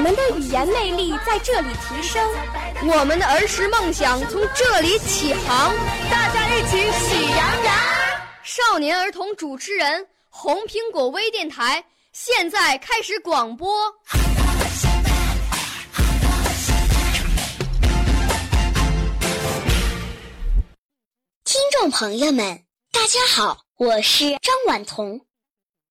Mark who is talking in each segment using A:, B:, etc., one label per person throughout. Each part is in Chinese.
A: 我们的语言魅力在这里提升，
B: 我们的儿时梦想从这里起航。
C: 大家一起喜羊羊。
B: 少年儿童主持人，红苹果微电台现在开始广播。
C: 听众朋友们，大家好，我是张婉彤，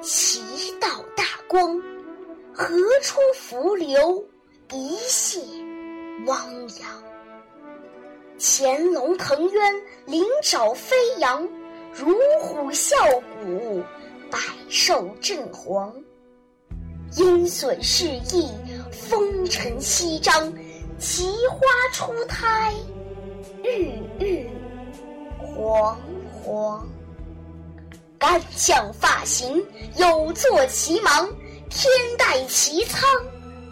C: 其道大光，何出伏流，一泻汪洋。潜龙腾渊，鳞爪飞扬，如虎啸谷，百兽震惶。鹰隼试翼，风尘翕张，奇花初胎，郁郁皇皇。干将发行，有作其芒；天戴其苍，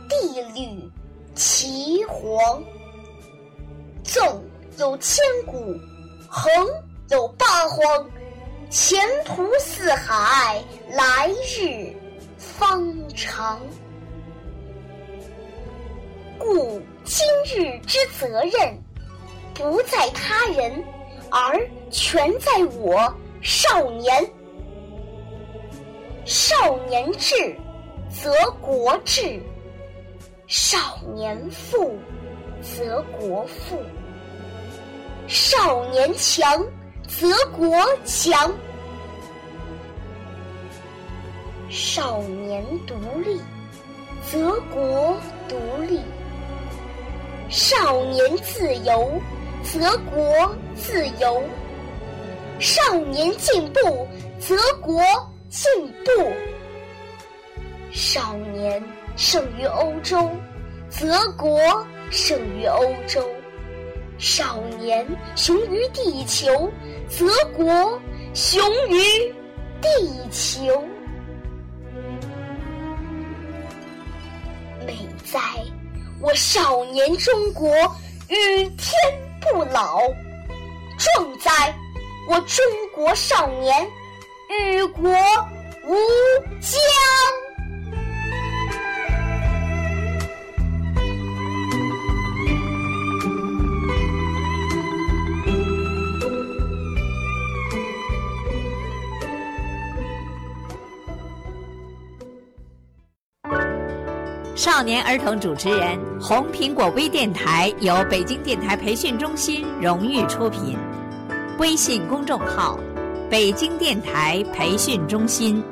C: 地履其黄。纵有千古，横有八荒，前途似海，来日方长。故今日之责任，不在他人，而全在我少年。少年智，则国智；少年富，则国富；少年强，则国强；少年独立，则国独立；少年自由，则国自由；少年进步，则国进步。少年胜于欧洲，则国胜于欧洲；少年雄于地球，则国雄于地球。美哉，我少年中国与天不老；壮哉，我中国少年与国无疆。
D: 少年儿童主持人，红苹果微电台由北京电台培训中心荣誉出品，微信公众号：北京电台培训中心。